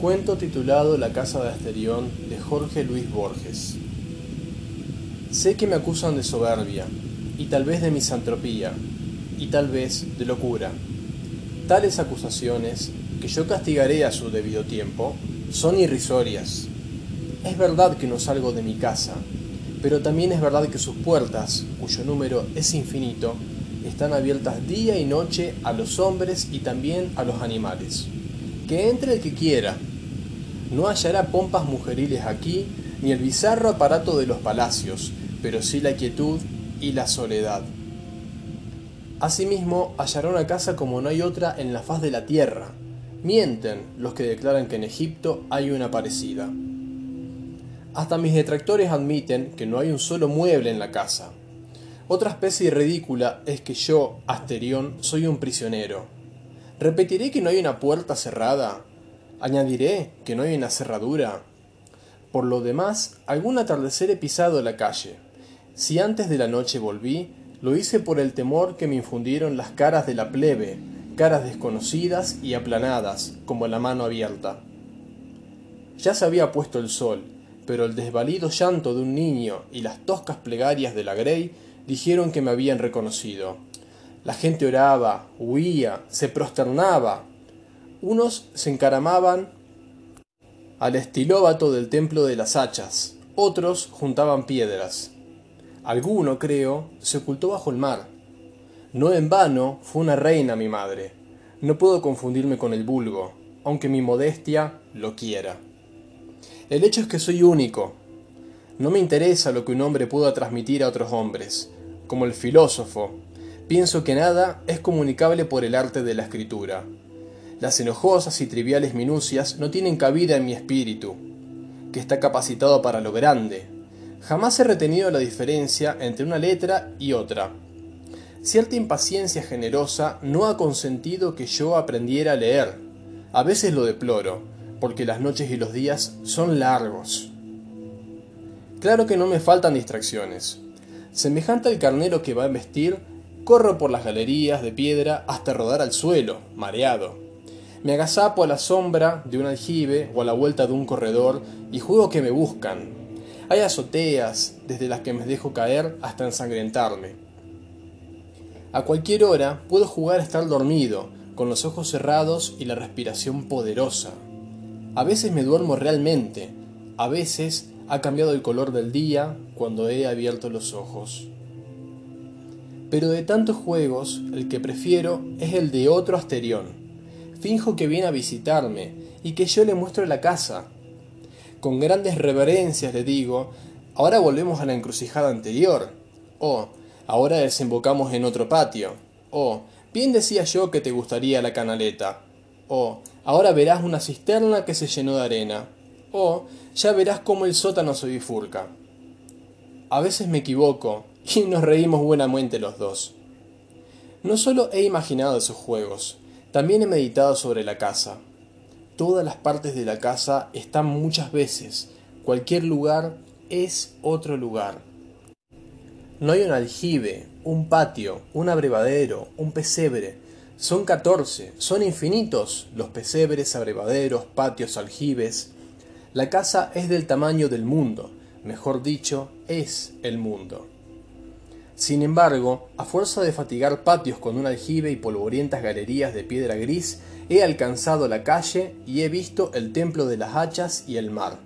Cuento titulado La casa de Asterión de Jorge Luis Borges. Sé que me acusan de soberbia, y tal vez de misantropía, y tal vez de locura. Tales acusaciones, que yo castigaré a su debido tiempo, son irrisorias. Es verdad que no salgo de mi casa, pero también es verdad que sus puertas, cuyo número es infinito, están abiertas día y noche a los hombres y también a los animales. Que entre el que quiera. No hallará pompas mujeriles aquí, ni el bizarro aparato de los palacios, pero sí la quietud y la soledad. Asimismo, hallará una casa como no hay otra en la faz de la tierra. Mienten los que declaran que en Egipto hay una parecida. Hasta mis detractores admiten que no hay un solo mueble en la casa. Otra especie ridícula es que yo, Asterión, soy un prisionero. ¿Repetiré que no hay una puerta cerrada? ¿Añadiré que no hay una cerradura? Por lo demás, algún atardecer he pisado la calle. Si antes de la noche volví, lo hice por el temor que me infundieron las caras de la plebe, caras desconocidas y aplanadas, como la mano abierta. Ya se había puesto el sol, pero el desvalido llanto de un niño y las toscas plegarias de la Grey dijeron que me habían reconocido. La gente oraba, huía, se prosternaba. Unos se encaramaban al estilóbato del templo de las hachas, otros juntaban piedras. Alguno, creo, se ocultó bajo el mar. No en vano fue una reina mi madre. No puedo confundirme con el vulgo, aunque mi modestia lo quiera. El hecho es que soy único. No me interesa lo que un hombre pueda transmitir a otros hombres. Como el filósofo, pienso que nada es comunicable por el arte de la escritura. Las enojosas y triviales minucias no tienen cabida en mi espíritu, que está capacitado para lo grande, Jamás he retenido la diferencia entre una letra y otra. Cierta impaciencia generosa no ha consentido que yo aprendiera a leer. A veces lo deploro, porque las noches y los días son largos. Claro que no me faltan distracciones. Semejante al carnero que va a vestir, corro por las galerías de piedra hasta rodar al suelo, mareado. Me agazapo a la sombra de un aljibe o a la vuelta de un corredor y juego que me buscan, hay azoteas desde las que me dejo caer hasta ensangrentarme. A cualquier hora puedo jugar a estar dormido, con los ojos cerrados y la respiración poderosa. A veces me duermo realmente, a veces ha cambiado el color del día cuando he abierto los ojos. Pero de tantos juegos, el que prefiero es el de otro Asterión. Finjo que viene a visitarme y que yo le muestro la casa, con grandes reverencias le digo, ahora volvemos a la encrucijada anterior. O, ahora desembocamos en otro patio. O, bien decía yo que te gustaría la canaleta. O, ahora verás una cisterna que se llenó de arena. O, ya verás cómo el sótano se bifurca. A veces me equivoco y nos reímos buenamente los dos. No solo he imaginado esos juegos, también he meditado sobre la casa todas las partes de la casa están muchas veces. Cualquier lugar es otro lugar. No hay un aljibe, un patio, un abrevadero, un pesebre. Son catorce, son infinitos los pesebres, abrevaderos, patios, aljibes. La casa es del tamaño del mundo, mejor dicho, es el mundo. Sin embargo, a fuerza de fatigar patios con un aljibe y polvorientas galerías de piedra gris, he alcanzado la calle y he visto el templo de las hachas y el mar.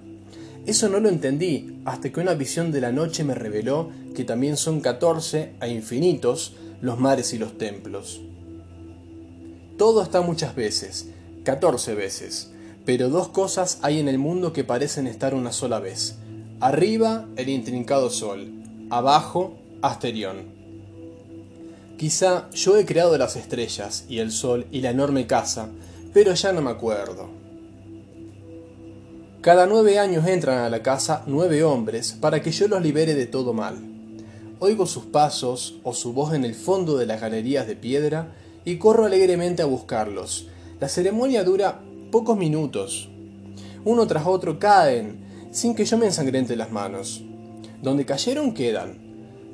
Eso no lo entendí hasta que una visión de la noche me reveló que también son catorce e infinitos los mares y los templos. Todo está muchas veces, catorce veces, pero dos cosas hay en el mundo que parecen estar una sola vez. Arriba el intrincado sol, abajo Asterión. Quizá yo he creado las estrellas y el sol y la enorme casa, pero ya no me acuerdo. Cada nueve años entran a la casa nueve hombres para que yo los libere de todo mal. Oigo sus pasos o su voz en el fondo de las galerías de piedra y corro alegremente a buscarlos. La ceremonia dura pocos minutos. Uno tras otro caen, sin que yo me ensangrente las manos. Donde cayeron quedan,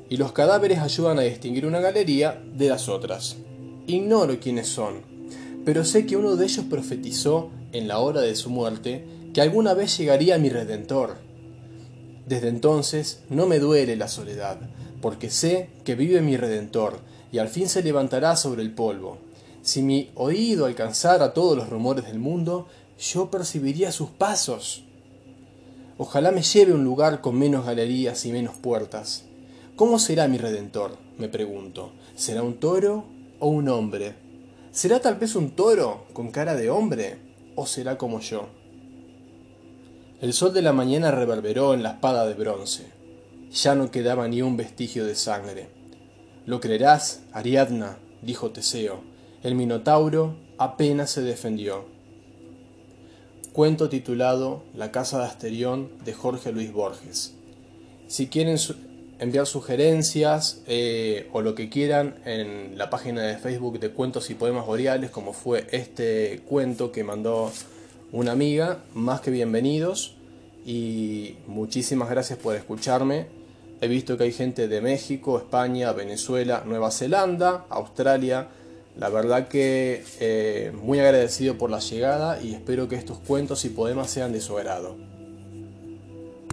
y los cadáveres ayudan a distinguir una galería de las otras. Ignoro quiénes son, pero sé que uno de ellos profetizó en la hora de su muerte que alguna vez llegaría mi Redentor. Desde entonces no me duele la soledad, porque sé que vive mi Redentor y al fin se levantará sobre el polvo. Si mi oído alcanzara todos los rumores del mundo, yo percibiría sus pasos. Ojalá me lleve a un lugar con menos galerías y menos puertas. ¿Cómo será mi redentor? me pregunto. ¿Será un toro o un hombre? ¿Será tal vez un toro con cara de hombre o será como yo? El sol de la mañana reverberó en la espada de bronce. Ya no quedaba ni un vestigio de sangre. Lo creerás, Ariadna, dijo Teseo. El Minotauro apenas se defendió. Cuento titulado La casa de Asterión de Jorge Luis Borges. Si quieren enviar sugerencias eh, o lo que quieran en la página de Facebook de Cuentos y Poemas Boreales, como fue este cuento que mandó una amiga, más que bienvenidos y muchísimas gracias por escucharme. He visto que hay gente de México, España, Venezuela, Nueva Zelanda, Australia. La verdad que eh, muy agradecido por la llegada y espero que estos cuentos y poemas sean de su agrado.